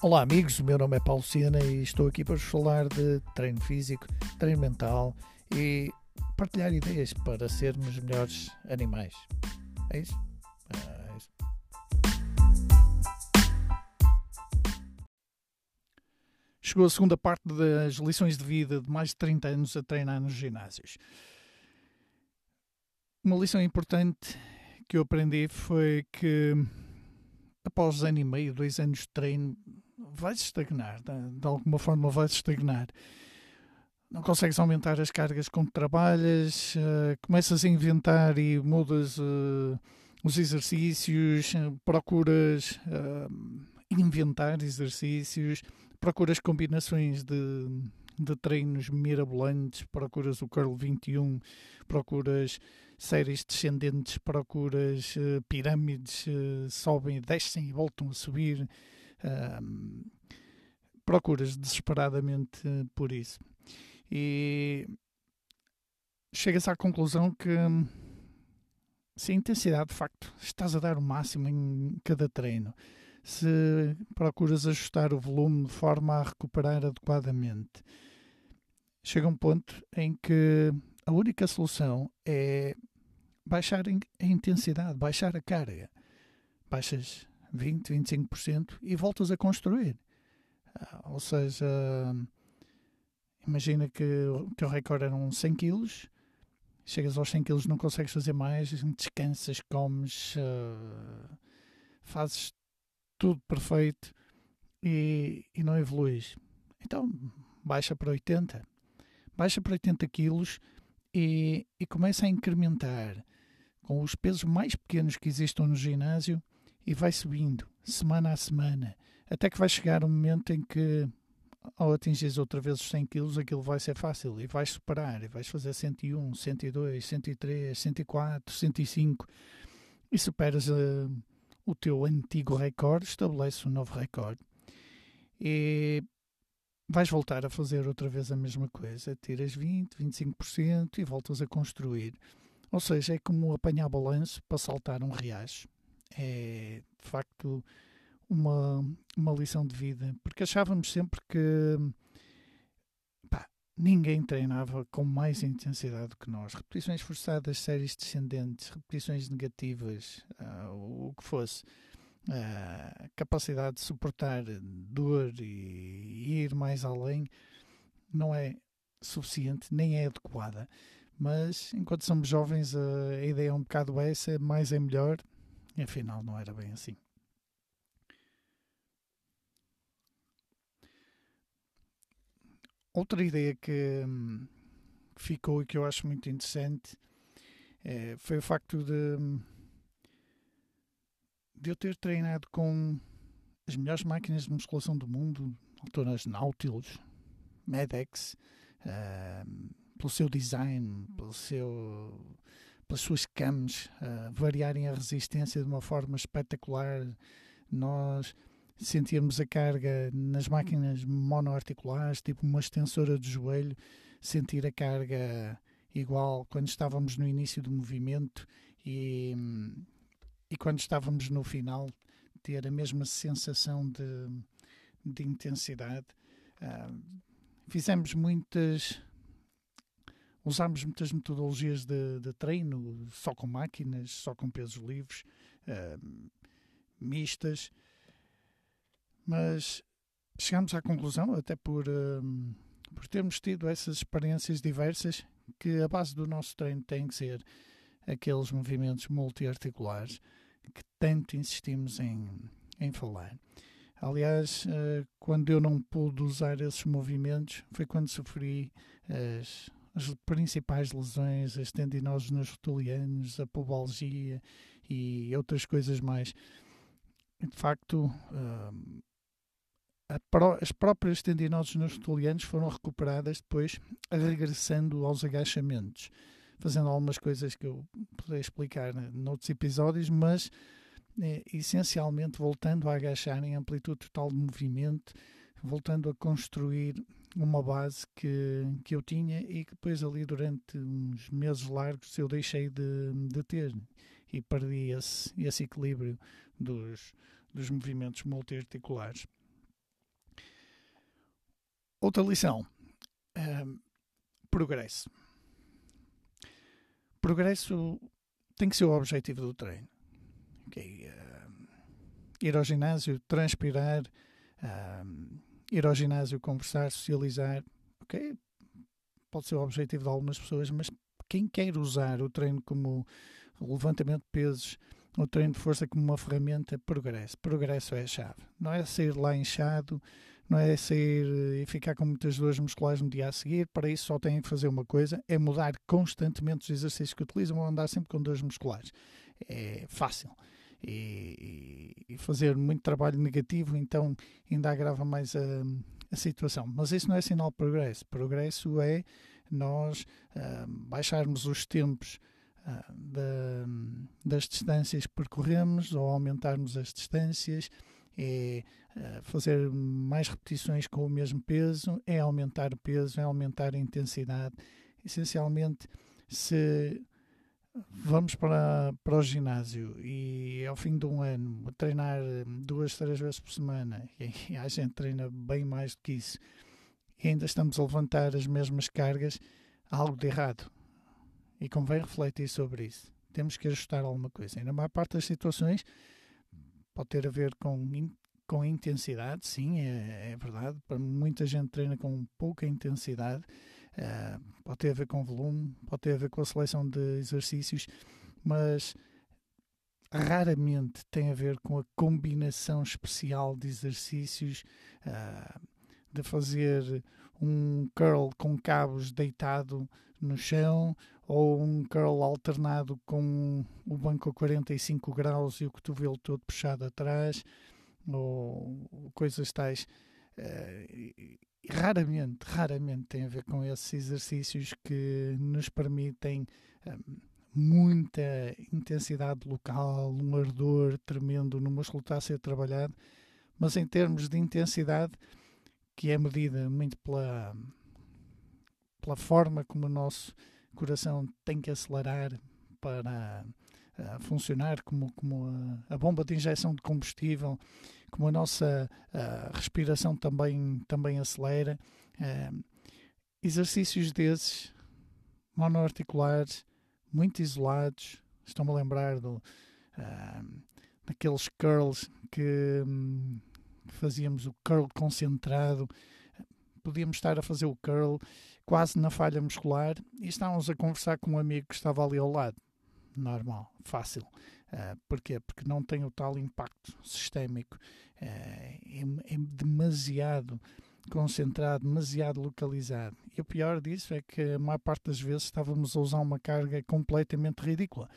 Olá amigos, o meu nome é Paulo Sena e estou aqui para vos falar de treino físico, treino mental e partilhar ideias para sermos melhores animais. É isso? É isso. Chegou a segunda parte das lições de vida de mais de 30 anos a treinar nos ginásios. Uma lição importante que eu aprendi foi que após ano e meio, dois anos de treino, vai-se estagnar, de, alguma forma vai-se estagnar. Não consegues aumentar as cargas com que trabalhas, uh, começas a inventar e mudas uh, os exercícios, uh, procuras inventar exercícios, procuras combinações de, de treinos mirabolantes, procuras o curl 21, procuras séries descendentes, procuras uh, pirâmides, uh, sobem, descem e voltam a subir, procuras desesperadamente por isso. E chegas à conclusão que se a intensidade de facto estás a dar o máximo em cada treino, se procuras ajustar o volume de forma a recuperar adequadamente, chega um ponto em que a única solução é baixar a intensidade, baixar a carga. Baixas 20, 25% e voltas a construir. Ah, ou seja, imagina que o teu recorde eram 100 kg, chegas aos 100 kg, não consegues fazer mais, descansas, comes, ah, fazes tudo perfeito e, e não evoluís. Então, baixa para 80. Baixa para 80 quilos e, e começa a incrementar com os pesos mais pequenos que existam no ginásio e vai subindo, semana a semana, até que vai chegar um momento em que, ao atingires outra vez os 100 kg, aquilo vai ser fácil e vais superar, e vais fazer 101, 102, 103, 104, 105 e superas uh, o teu antigo recorde, estabelece um novo recorde. E vais voltar a fazer outra vez a mesma coisa, tiras 20, 25% e voltas a construir. Ou seja, é como apanhar balanço para saltar um riacho. É de facto uma, uma lição de vida, porque achávamos sempre que pá, ninguém treinava com mais intensidade que nós. Repetições forçadas, séries descendentes, repetições negativas, uh, o que fosse. Uh, capacidade de suportar dor e, e ir mais além não é suficiente nem é adequada. Mas enquanto somos jovens, a ideia é um bocado essa: mais é melhor, afinal não era bem assim. Outra ideia que, hum, ficou e que eu acho muito interessante é, foi o facto de, hum, de eu ter treinado com as melhores máquinas de musculação do mundo, autoras Nautilus, Medex, uh, pelo seu design, pelo seu, pelas suas cams, uh, variarem a resistência de uma forma espetacular. Nós sentíamos a carga nas máquinas monoarticulares, tipo uma extensora de joelho, sentir a carga igual quando estávamos no início do movimento e, e quando estávamos no final, ter a mesma sensação de, de intensidade. Uh, fizemos muitas Usámos muitas metodologias de, de, treino, só com máquinas, só com pesos livres, uh, mistas, mas chegámos à conclusão, até por, uh, por termos tido essas experiências diversas, que a base do nosso treino tem que ser aqueles movimentos multiarticulares que tanto insistimos em, em falar. Aliás, uh, quando eu não pude usar esses movimentos, foi quando sofri as as principais lesões, as tendinoses nos rotulianos, a pubalgia e outras coisas mais. De facto, uh, as próprias tendinoses nos rotulianos foram recuperadas depois, regressando aos agachamentos, fazendo algumas coisas que eu poderei explicar noutros episódios, mas eh, essencialmente voltando a agachar em amplitude total de movimento, voltando a construir uma base que, que eu tinha e que depois ali durante uns meses largos eu deixei de, de ter e perdi esse, esse equilíbrio dos, dos movimentos multiarticulares. Outra lição: uh, progresso. Progresso tem que ser o objetivo do treino. Okay? Uh, ir ao ginásio, transpirar, uh, ir ao ginásio, conversar, socializar. Ok? Pode ser o objetivo de algumas pessoas, mas quem quer usar o treino como levantamento de pesos, o treino de força como uma ferramenta, progresso. Progresso é a chave. Não é sair lá inchado, não é sair e ficar com muitas dores musculares no dia a seguir. Para isso só têm que fazer uma coisa, é mudar constantemente os exercícios que utilizam ou andar sempre com dores musculares. É fácil. E, e, fazer muito trabalho negativo, então ainda agrava mais a, a situação. Mas isso não é sinal de progresso. Progresso é nós uh, baixarmos os tempos uh, das distâncias que percorremos ou aumentarmos as distâncias, é fazer mais repetições com o mesmo peso, é aumentar o peso, é aumentar a intensidade. Essencialmente, se vamos para, para o ginásio e ao fim de um ano treinar duas, três vezes por semana, e a gente treina bem mais do que isso, e ainda estamos a levantar as mesmas cargas, há algo de errado. E convém refletir sobre isso. Temos que ajustar alguma coisa. E na maior parte das situações pode ter a ver com, com intensidade, sim, é, é verdade. Para muita gente treina com pouca intensidade. Uh, pode ter a ver com volume, pode ter a ver com a seleção de exercícios, mas raramente tem a ver com a combinação especial de exercícios. Uh, de fazer um curl com cabos deitado no chão ou um curl alternado com o banco a 45 graus e o cotovelo todo puxado atrás ou coisas tais. Uh, raramente, raramente tem a ver com esses exercícios que nos permitem uh, muita intensidade local, um ardor tremendo no músculo está a ser trabalhado, mas em termos de intensidade que é medida muito pela, pela forma como o nosso coração tem que acelerar para uh, funcionar, como, como a, a, bomba de injeção de combustível, como a nossa uh, respiração também, também acelera. Uh, exercícios desses, monoarticulares, muito isolados, estão-me a lembrar do, daqueles curls que. Um, fazíamos o curl concentrado, podíamos estar a fazer o curl quase na falha muscular e estávamos a conversar com um amigo que estava ali ao lado. Normal, fácil. Uh, porquê? Porque não tem o tal impacto sistémico. Uh, é, é, demasiado concentrado, demasiado localizado. E o pior disso é que a maior parte das vezes estávamos a usar uma carga completamente ridícula.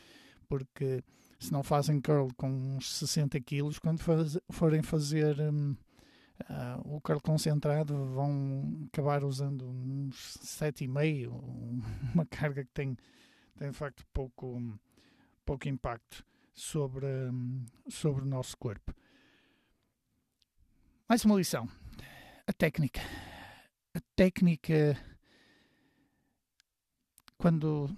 Porque se não fazem curl com uns 60 quilos, quando faz, forem fazer um, uh, o curl concentrado, vão acabar usando uns 7,5, uma carga que tem, tem de facto pouco, pouco impacto sobre, um, sobre o nosso corpo. Mais uma lição: a técnica. A técnica, quando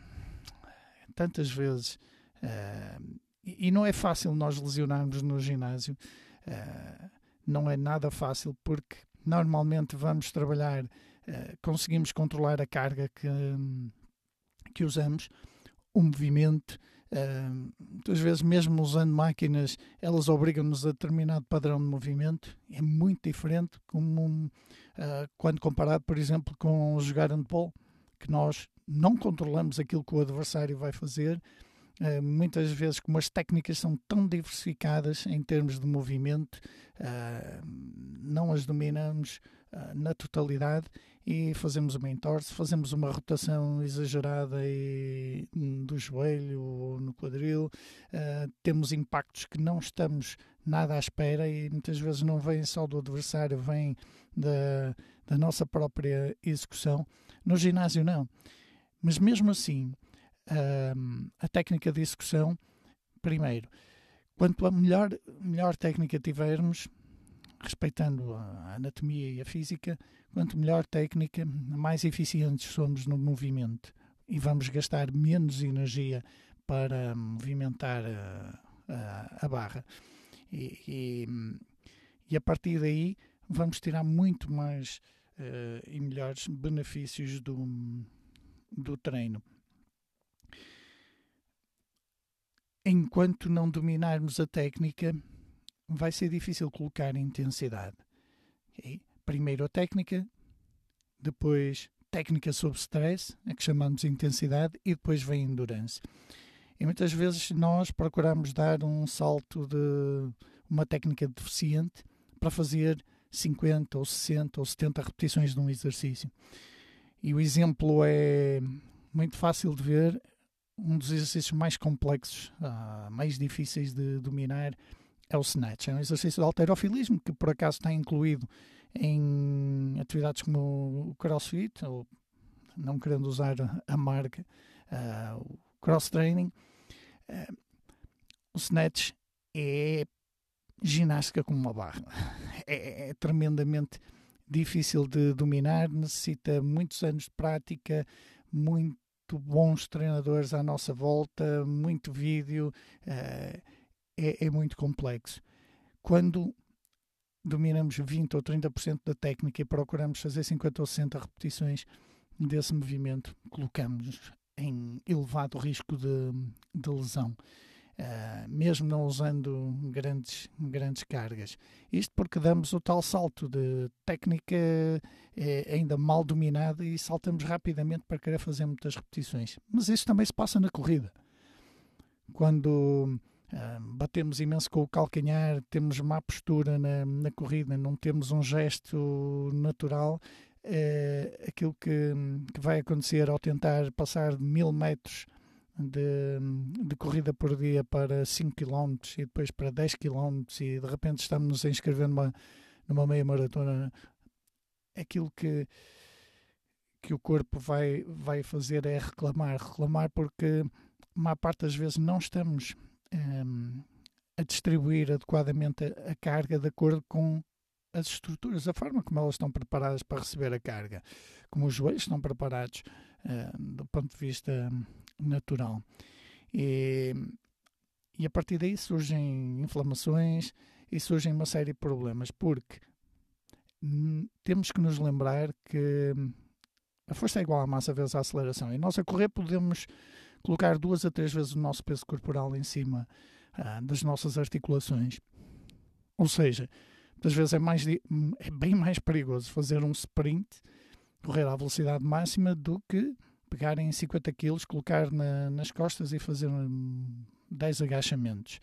tantas vezes. Uh, e, não é fácil nós lesionarmos no ginásio, uh, não é nada fácil, porque normalmente vamos trabalhar, uh, conseguimos controlar a carga que, que usamos, o movimento. Muitas vezes, mesmo usando máquinas, elas obrigam-nos a determinado padrão de movimento. É muito diferente como, uh, quando comparado, por exemplo, com jogar handball, que nós não controlamos aquilo que o adversário vai fazer Uh, muitas vezes, como as técnicas são tão diversificadas em termos de movimento, uh, não as dominamos na totalidade e fazemos uma entorse, fazemos uma rotação exagerada e, do joelho ou no quadril, temos impactos que não estamos nada à espera e muitas vezes não vêm só do adversário, vêm da, da nossa própria execução. No ginásio, não. Mas mesmo assim, a técnica de execução, primeiro, quanto a melhor, melhor técnica tivermos, respeitando a anatomia e a física, quanto melhor técnica, mais eficientes somos no movimento e vamos gastar menos energia para movimentar a, a, a barra. E, e, e, a partir daí vamos tirar muito mais e melhores benefícios do, do treino. Enquanto não dominarmos a técnica, vai ser difícil colocar intensidade. Primeiro a técnica, depois técnica sob stress, a que chamamos de intensidade, e depois vem a endurance. E muitas vezes nós procuramos dar um salto de uma técnica deficiente para fazer 50 ou 60 ou 70 repetições de um exercício. E o exemplo é muito fácil de ver, um dos exercícios mais complexos, uh, mais difíceis de dominar, é o snatch. É um exercício de alterofilismo que por acaso está incluído em atividades como o crossfit, ou não querendo usar a marca, uh, o cross training. Uh, o snatch é ginástica com uma barra. É, é, tremendamente difícil de dominar, necessita muitos anos de prática, muito bons treinadores à nossa volta, muito vídeo, uh, é, é muito complexo. Quando dominamos 20 ou 30% da técnica e procuramos fazer 50 ou 60 repetições desse movimento, colocamos em elevado risco de, de lesão. Uh, mesmo não usando grandes, grandes cargas. Isto porque damos o tal salto de técnica é, ainda mal dominada e saltamos rapidamente para querer fazer muitas repetições. Mas isso também se passa na corrida. Quando batemos imenso com o calcanhar, temos má postura na, na corrida, não temos um gesto natural, uh, aquilo que, que vai acontecer ao tentar passar mil metros de, de, corrida por dia para 5 km e depois para 10 km e de repente estamos a inscrever numa, numa meia maratona, aquilo que, que o corpo vai, vai fazer é reclamar. Reclamar porque, uma parte das vezes, não estamos um, a distribuir adequadamente a, a carga de acordo com as estruturas, a forma como elas estão preparadas para receber a carga, como os joelhos estão preparados uh, do ponto de vista natural. E, e a partir daí surgem inflamações e surgem uma série de problemas, porque temos que nos lembrar que a força é igual à massa vezes a aceleração. E nós a correr podemos colocar duas a três vezes o nosso peso corporal em cima ah, das nossas articulações. Ou seja, muitas vezes é, mais, é bem mais perigoso fazer um sprint, correr à velocidade máxima, do que pegar em 50 quilos, colocar na, nas costas e fazer 10 agachamentos.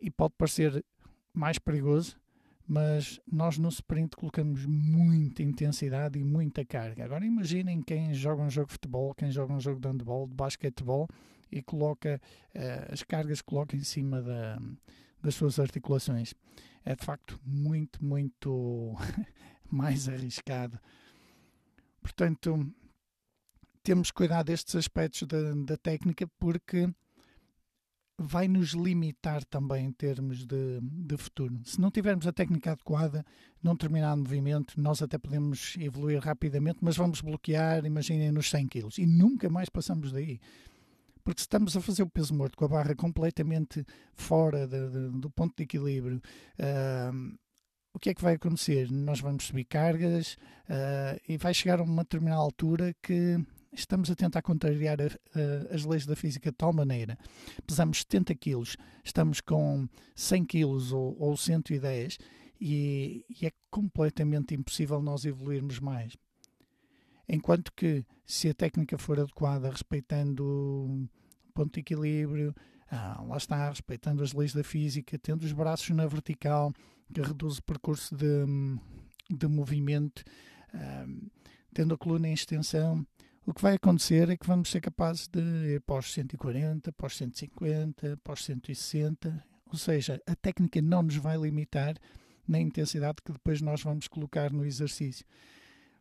E pode parecer mais perigoso, mas nós no sprint colocamos muita intensidade e muita carga. Agora imaginem quem joga um jogo de futebol, quem joga um jogo de handball, de basquetebol e coloca uh, as cargas coloca em cima da, das suas articulações. É de facto muito, muito mais arriscado. Portanto, temos que cuidar destes aspectos da, da técnica porque vai nos limitar também em termos de, de futuro. Se não tivermos a técnica adequada num determinado movimento, nós até podemos evoluir rapidamente, mas vamos bloquear, imaginem, nos 100 kg e nunca mais passamos daí. Porque estamos a fazer o peso morto com a barra completamente fora de, de, do ponto de equilíbrio, uh, o que é que vai acontecer? Nós vamos subir cargas uh, e vai chegar a uma determinada altura que estamos a tentar contrariar a, a, as leis da física de tal maneira. Pesamos 70 quilos, estamos com 100 quilos ou, ou 110 e, e é completamente impossível nós evoluirmos mais. Enquanto que, se a técnica for adequada, respeitando o ponto de equilíbrio, ah, lá está, respeitando as leis da física, tendo os braços na vertical, que reduz o percurso de, de movimento, ah, tendo a coluna em extensão, o que vai acontecer é que vamos ser capazes de ir para os 140, para os 150, para os 160, ou seja, a técnica não nos vai limitar na intensidade que depois nós vamos colocar no exercício.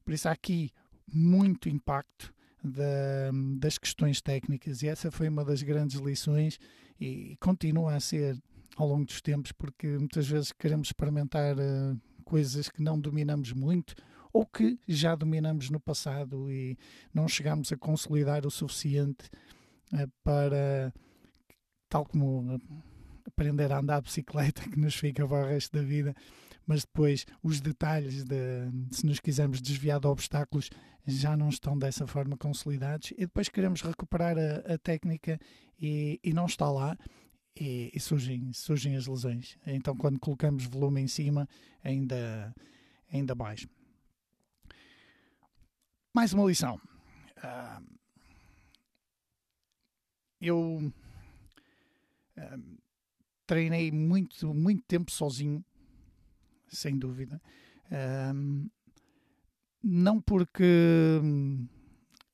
Por isso há aqui muito impacto da, das questões técnicas e essa foi uma das grandes lições e continua a ser ao longo dos tempos, porque muitas vezes queremos experimentar uh, coisas que não dominamos muito ou que já dominamos no passado e não chegamos a consolidar o suficiente uh, para, tal como aprender a andar de bicicleta, que nos fica para o resto da vida, mas depois os detalhes de se nos quisermos desviar de obstáculos já não estão dessa forma consolidados e depois queremos recuperar a, a técnica e, e, não está lá e, e, surgem, surgem as lesões. Então quando colocamos volume em cima ainda, ainda mais. Mais uma lição. Uh, eu uh, treinei muito, muito tempo sozinho sem dúvida. Um, não porque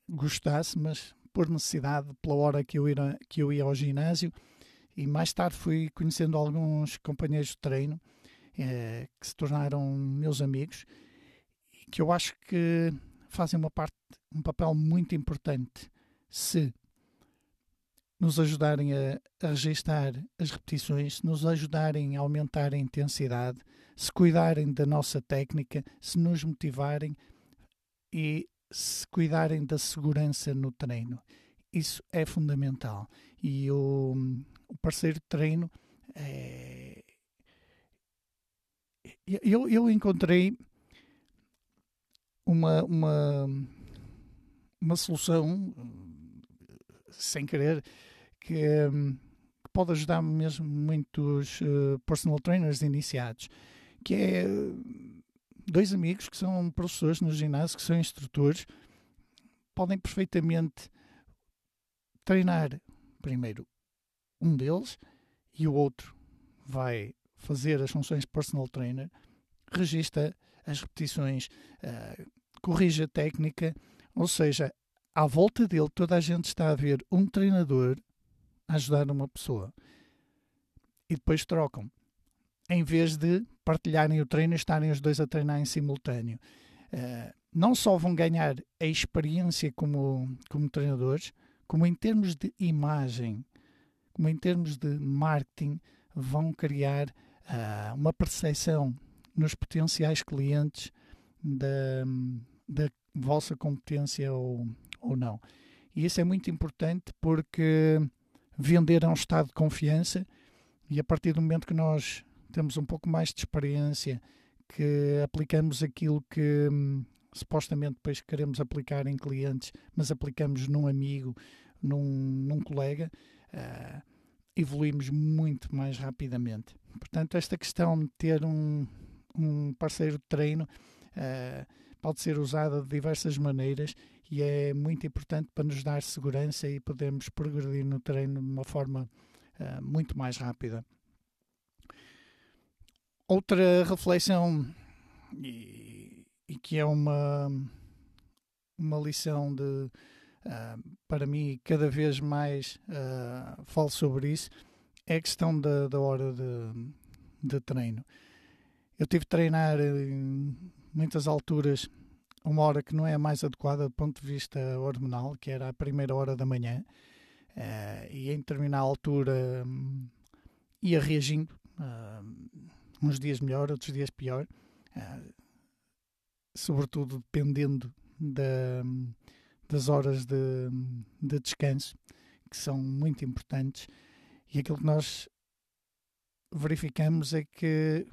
gostasse, mas por necessidade, pela hora que eu, ia, que eu ia ao ginásio. E mais tarde fui conhecendo alguns companheiros de treino eh, que se tornaram meus amigos e que eu acho que fazem uma parte, um papel muito importante se nos ajudarem a, a registar as repetições, se nos ajudarem a aumentar a intensidade, se cuidarem da nossa técnica, se nos motivarem e se cuidarem da segurança no treino. Isso é fundamental. E o, o parceiro de treino é... eu, eu encontrei uma, uma, uma solução sem querer que, hum, que pode ajudar mesmo muitos uh, personal trainers iniciados, que é dois amigos que são professores no ginásio, que são instrutores, podem perfeitamente treinar primeiro um deles e o outro vai fazer as funções de personal trainer, registra as repetições, uh, a técnica, ou seja, à volta dele toda a gente está a ver um treinador ajudar uma pessoa. E depois trocam. Em vez de partilharem o treino e estarem os dois a treinar em simultâneo. Uh, não só vão ganhar a experiência como, como treinadores, como em termos de imagem, como em termos de marketing, vão criar uh, uma percepção nos potenciais clientes da, da vossa competência ou, ou não. E isso é muito importante porque vender a um estado de confiança e a partir do momento que nós temos um pouco mais de experiência, que aplicamos aquilo que hum, supostamente depois queremos aplicar em clientes, mas aplicamos num amigo, num, num colega, uh, evoluímos muito mais rapidamente. Portanto, esta questão de ter um, um parceiro de treino uh, pode ser usada de diversas maneiras e é muito importante para nos dar segurança e podermos progredir no treino de uma forma uh, muito mais rápida. Outra reflexão, e, e, que é uma, uma lição de, uh, para mim, cada vez mais uh, falo sobre isso, é a questão da, da hora de, de treino. Eu tive de treinar em muitas alturas uma hora que não é a mais adequada do ponto de vista hormonal, que era a primeira hora da manhã, uh, e em determinada altura um, ia reagindo, uh, uns dias melhor, outros dias pior, uh, sobretudo dependendo da, das horas de, de descanso, que são muito importantes, e aquilo que nós verificamos é que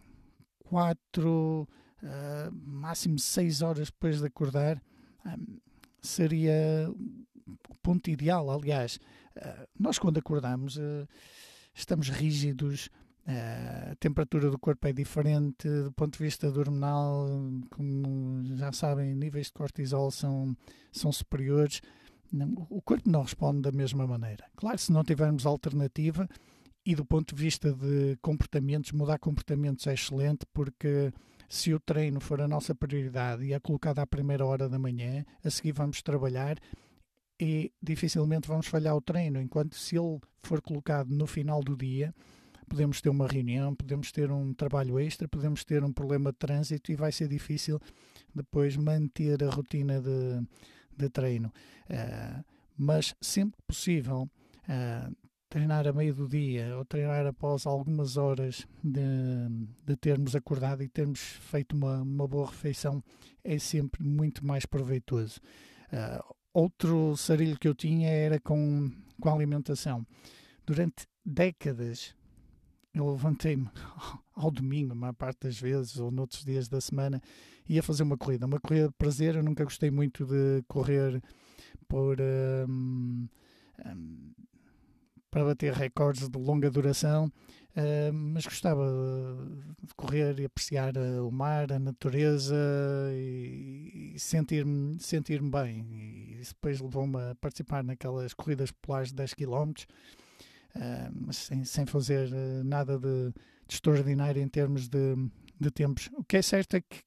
quatro uh, máximo 6 horas depois de acordar, um, seria o ponto ideal. Aliás, uh, nós quando acordamos uh, estamos rígidos, a temperatura do corpo é diferente, do ponto de vista hormonal, como já sabem, níveis de cortisol são, são superiores. o corpo não responde da mesma maneira. Claro, se não tivermos alternativa, e do ponto de vista de comportamentos, mudar comportamentos é excelente, porque se o treino for a nossa prioridade e é colocado à primeira hora da manhã, a seguir vamos trabalhar e dificilmente vamos falhar o treino, enquanto se ele for colocado no final do dia, podemos ter uma reunião, podemos ter um trabalho extra, podemos ter um problema de trânsito e vai ser difícil depois manter a rotina de, de treino. Uh, mas sempre que possível, uh, treinar a meio do dia ou treinar após algumas horas de, de termos acordado e termos feito uma, uma boa refeição é sempre muito mais proveitoso. Uh, outro sarilho que eu tinha era com, com a alimentação. Durante décadas eu levantei-me ao domingo, a maior parte das vezes, ou noutros dias da semana, ia fazer uma corrida. Uma corrida de prazer, eu nunca gostei muito de correr por. Um, um, para bater recordes de longa duração, uh, mas gostava de correr e apreciar uh, o mar, a natureza e, sentir-me sentir bem. E depois levou-me a participar naquelas corridas populares de 10 km uh, mas sem, sem fazer nada de, de, extraordinário em termos de, de tempos. O que é certo é que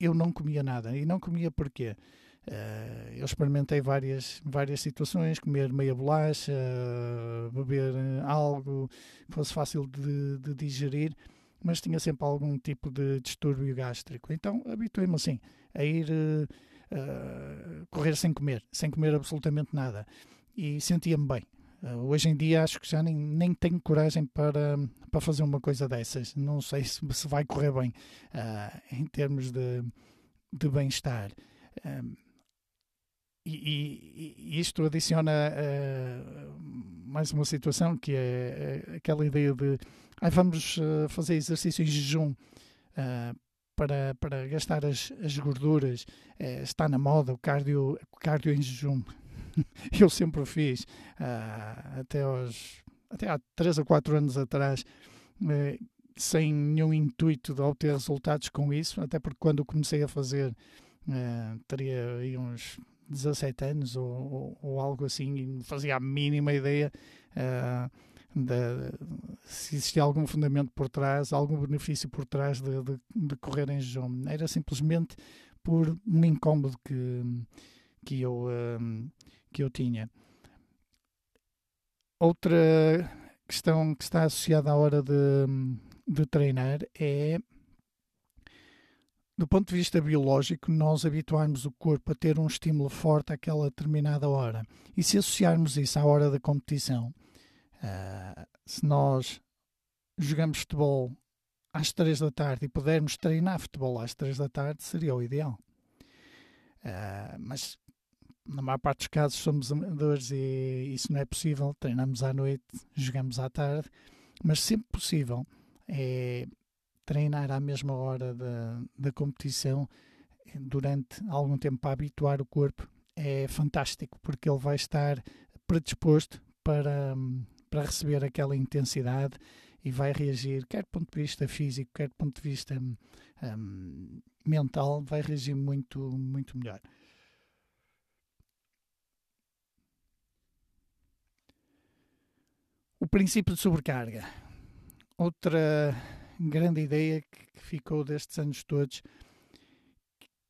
eu não comia nada. E não comia porquê? Uh, eu experimentei várias, várias situações, comer meia bolacha, uh, beber algo que fosse fácil de, de, digerir, mas tinha sempre algum tipo de distúrbio gástrico. Então habituei-me assim, a ir uh, correr sem comer, sem comer absolutamente nada. E sentia-me bem. Hoje em dia acho que já nem, nem tenho coragem para, para fazer uma coisa dessas. Não sei se, se vai correr bem em termos de, de bem-estar. Uh, e, e, isto adiciona mais uma situação que é, é aquela ideia de ah, vamos fazer exercício em jejum para, para gastar as, as gorduras. está na moda o cardio, o cardio em jejum. eu sempre fiz, uh, até, aos, até há 3 ou 4 anos atrás, uh, sem nenhum intuito de obter resultados com isso, até porque quando comecei a fazer, uh, teria aí uns 17 anos ou, ou, ou, algo assim, e não fazia a mínima ideia de, se existia algum fundamento por trás, algum benefício por trás de, de, de correr em jejum. Era simplesmente por um incómodo que, que eu que eu tinha. Outra questão que está associada à hora de, de treinar é do ponto de vista biológico, nós habituarmos o corpo a ter um estímulo forte àquela determinada hora. E se associarmos isso à hora da competição, uh, se nós jogamos futebol às três da tarde e pudermos treinar futebol às três da tarde, seria o ideal. Uh, mas na maior parte dos casos somos amadores e isso não é possível. Treinamos à noite, jogamos à tarde, mas sempre possível é treinar à mesma hora da, da competição durante algum tempo para habituar o corpo é fantástico porque ele vai estar predisposto para, para receber aquela intensidade e vai reagir, quer do ponto de vista físico, quer do ponto de vista um, mental, vai reagir muito, muito melhor. O princípio de sobrecarga. Outra grande ideia que ficou destes anos todos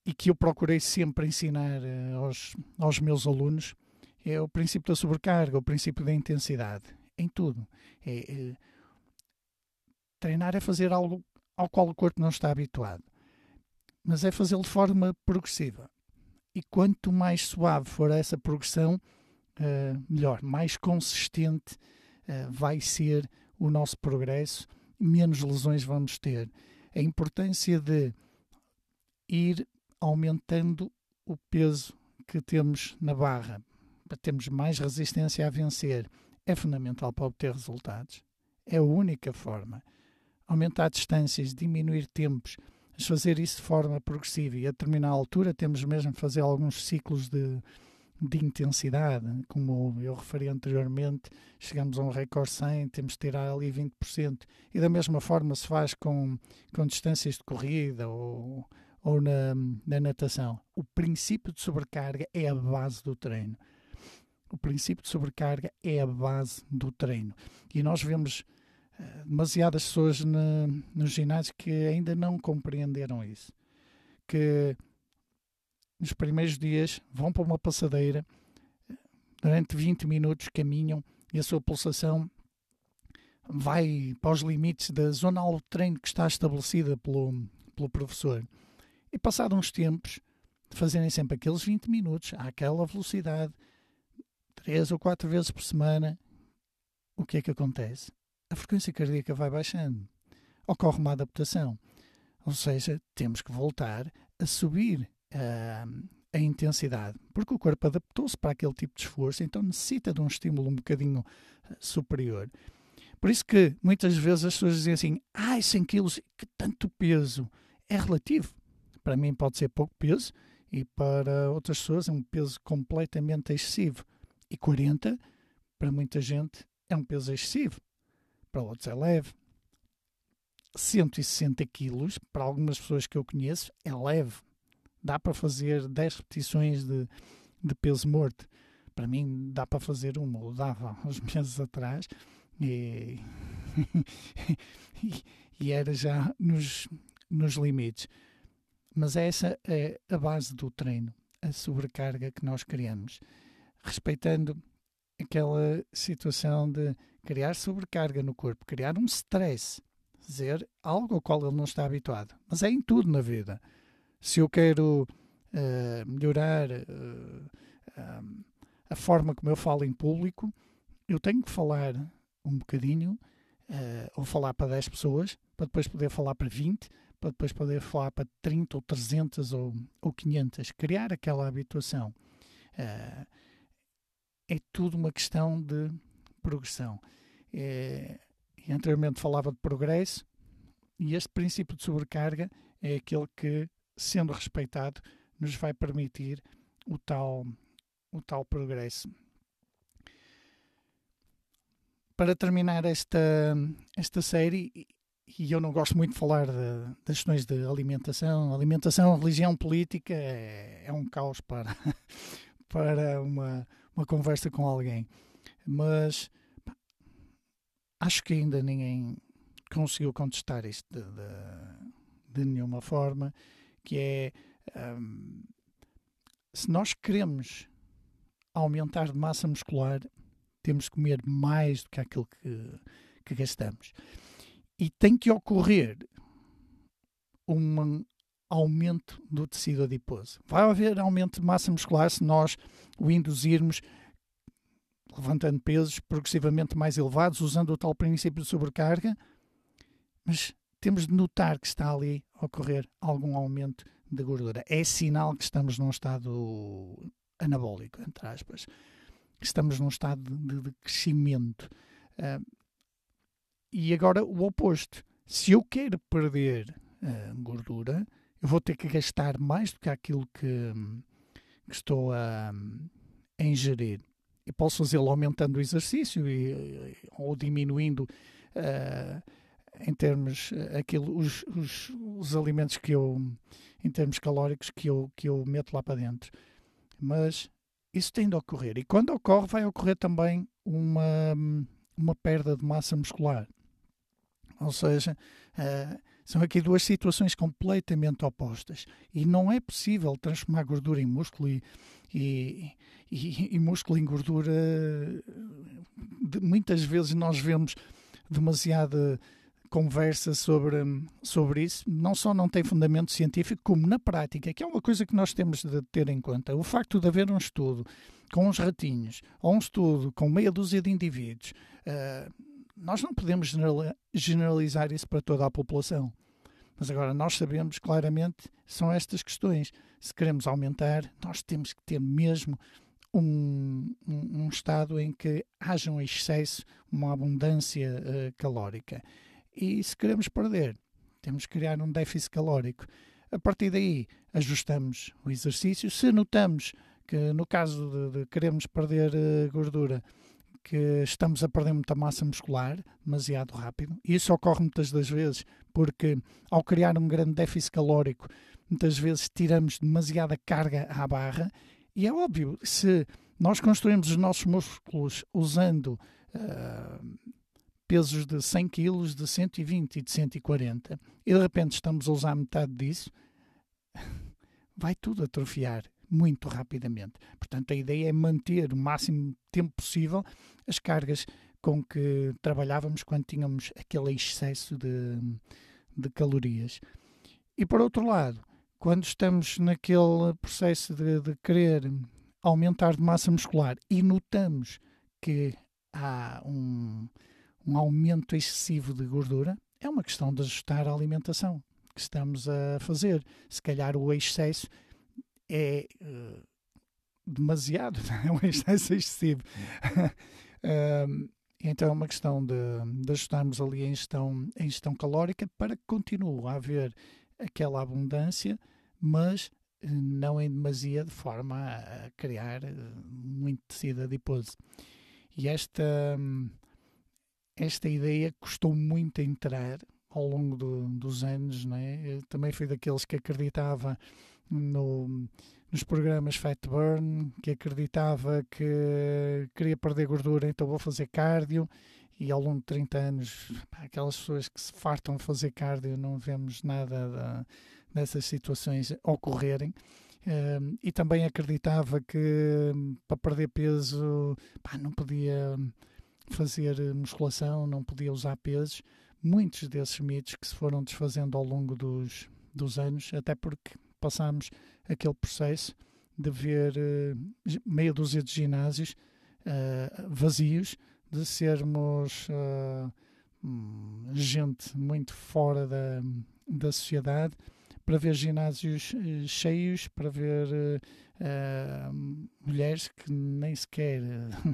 e que eu procurei sempre ensinar eh, aos, aos meus alunos é o princípio da sobrecarga, o princípio da intensidade, em tudo. É, é, treinar é fazer algo ao qual o corpo não está habituado, mas é fazê-lo de forma progressiva. E quanto mais suave for essa progressão, uh, melhor, mais consistente eh, vai ser o nosso progresso, menos lesões vamos ter. A importância de ir aumentando o peso que temos na barra para termos mais resistência a vencer é fundamental para obter resultados. É a única forma. Aumentar distâncias, diminuir tempos, mas fazer isso de forma progressiva e a determinada altura temos mesmo de fazer alguns ciclos de, de intensidade, como eu referi anteriormente, chegamos a um recorde 100, temos de tirar ali 20%. E da mesma forma se faz com, com distâncias de corrida ou, ou na, na natação. O princípio de sobrecarga é a base do treino. O princípio de sobrecarga é a base do treino. E nós vemos uh, demasiadas pessoas no, nos ginásios que ainda não compreenderam isso. Que nos primeiros dias vão para uma passadeira, durante 20 minutos caminham e a sua pulsação vai para os limites da zona de treino que está estabelecida pelo, pelo professor. E passado uns tempos, de fazerem sempre aqueles 20 minutos, àquela velocidade, três ou quatro vezes por semana, o que é que acontece? A frequência cardíaca vai baixando. Ocorre uma adaptação. Ou seja, temos que voltar a subir uh, a intensidade, porque o corpo adaptou-se para aquele tipo de esforço, então necessita de um estímulo um bocadinho ah, superior. Por isso que muitas vezes as pessoas dizem assim: ai, 100 quilos, que tanto peso. É relativo. Para mim pode ser pouco peso e para outras pessoas é um peso completamente excessivo. E 40, para muita gente, é um peso excessivo. Para outros é leve. 160 quilos, para algumas pessoas que eu conheço, é leve. Dá para fazer 10 repetições de, de peso morto. Para mim, dá para fazer uma, ou dava uns meses atrás, e, e era já nos, nos limites. Mas essa é a base do treino, a sobrecarga que nós criamos, respeitando aquela situação de criar sobrecarga no corpo, criar um stress, dizer algo ao qual ele não está habituado. Mas é em tudo na vida. Se eu quero uh, melhorar uh, a forma como eu falo em público, eu tenho que falar um bocadinho, uh, ou falar para 10 pessoas, para depois poder falar para 20, para depois poder falar para 30 ou 300 ou, ou 500. Criar aquela habituação. É tudo uma questão de progressão. É, anteriormente falava de progresso, e este princípio de sobrecarga é aquele que, sendo respeitado, nos vai permitir o tal, o tal progresso. Para terminar esta, esta série, e eu não gosto muito de falar de, das questões de alimentação, alimentação, religião, política é, é um caos para, para uma, uma conversa com alguém. Mas acho que ainda ninguém conseguiu contestar isto de, de, de nenhuma forma, que é um, se nós queremos aumentar de massa muscular, temos que comer mais do que aquilo que, que gastamos. E tem que ocorrer um aumento do tecido adiposo. Vai haver aumento de massa muscular se nós o induzirmos levantando pesos progressivamente mais elevados, usando o tal princípio de sobrecarga, mas temos de notar que está ali a ocorrer algum aumento de gordura. É sinal que estamos num estado anabólico, entre aspas estamos num estado de, de crescimento. Uh, e agora o oposto. Se eu quero perder uh, gordura, eu vou ter que gastar mais do que aquilo que, que estou a, a ingerir. Eu posso fazê-lo aumentando o exercício e, ou diminuindo uh, em termos aquilo, os, os, os, alimentos que eu, em termos calóricos, que eu, que eu meto lá para dentro. Mas isso tem de ocorrer. E quando ocorre, vai ocorrer também uma, uma perda de massa muscular. Ou seja, uh, são aqui duas situações completamente opostas. E não é possível transformar gordura em músculo e, e, e, músculo em gordura. De, muitas vezes nós vemos demasiada conversa sobre, sobre isso, não só não tem fundamento científico, como na prática, que é uma coisa que nós temos de ter em conta. O facto de haver um estudo com uns ratinhos, ou um estudo com meia dúzia de indivíduos, uh, nós não podemos generalizar isso para toda a população. Mas agora nós sabemos claramente são estas questões. Se queremos aumentar, nós temos que ter mesmo um, um, um estado em que haja um excesso, uma abundância uh, calórica. E se queremos perder, temos que criar um déficit calórico. A partir daí, ajustamos o exercício. Se notamos que, no caso de, de queremos perder uh, gordura, que estamos a perder muita massa muscular demasiado rápido. E isso ocorre muitas das vezes porque, ao criar um grande déficit calórico, muitas vezes tiramos demasiada carga à barra. E é óbvio, se nós construímos os nossos músculos usando uh, pesos de 100 kg, de 120 e de 140, e de repente estamos a usar metade disso, vai tudo atrofiar muito rapidamente. Portanto, a ideia é manter o máximo tempo possível as cargas com que trabalhávamos quando tínhamos aquele excesso de, de calorias. E por outro lado, quando estamos naquele processo de, de querer aumentar de massa muscular e notamos que há um, um aumento excessivo de gordura, é uma questão de ajustar a alimentação que estamos a fazer. Se calhar o excesso é uh, demasiado, é um excesso excessivo. Então é uma questão de, de ajustarmos ali em gestão, em gestão calórica para que continue a haver aquela abundância, mas eh, não em demasia de forma a criar eh, muito tecido adiposo. E esta, esta ideia custou muito a entrar ao longo do, dos anos, é? Eu também fui daqueles que acreditava no, nos programas Fat Burn, que acreditava que queria perder gordura, então vou fazer cardio. E ao longo de 30 anos, aquelas pessoas que se fartam fazer cardio, não vemos nada da, dessas situações ocorrerem. Uh, e também acreditava que para perder peso pá, não podia fazer musculação, não podia usar pesos. Muitos desses mitos que se foram desfazendo ao longo dos, dos anos, até porque passámos aquele processo de ver uh, meia dúzia de ginásios uh, vazios, de sermos uh, gente muito fora da, da sociedade, para ver ginásios cheios, para ver mulheres que nem sequer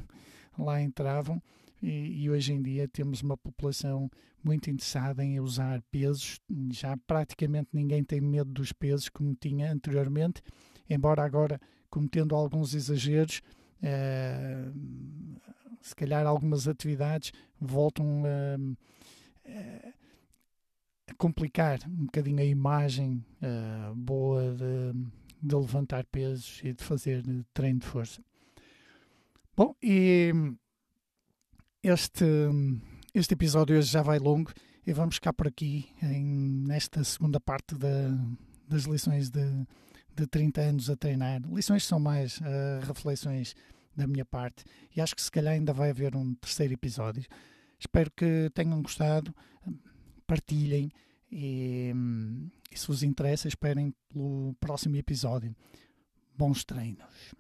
lá entravam. E, hoje em dia temos uma população muito interessada em usar pesos. Já praticamente ninguém tem medo dos pesos como tinha anteriormente, embora agora cometendo alguns exageros, eh, se calhar algumas atividades voltam a, a complicar um bocadinho a imagem eh, boa de, de levantar pesos e de fazer treino de força. Bom, e este este episódio hoje já vai longo e vamos ficar por aqui em, nesta segunda parte da, das lições de, de 30 anos a treinar. Lições são mais uh, reflexões da minha parte e acho que se calhar ainda vai haver um terceiro episódio. Espero que tenham gostado, partilhem e, e se vos interessa, esperem pelo próximo episódio. Bons treinos.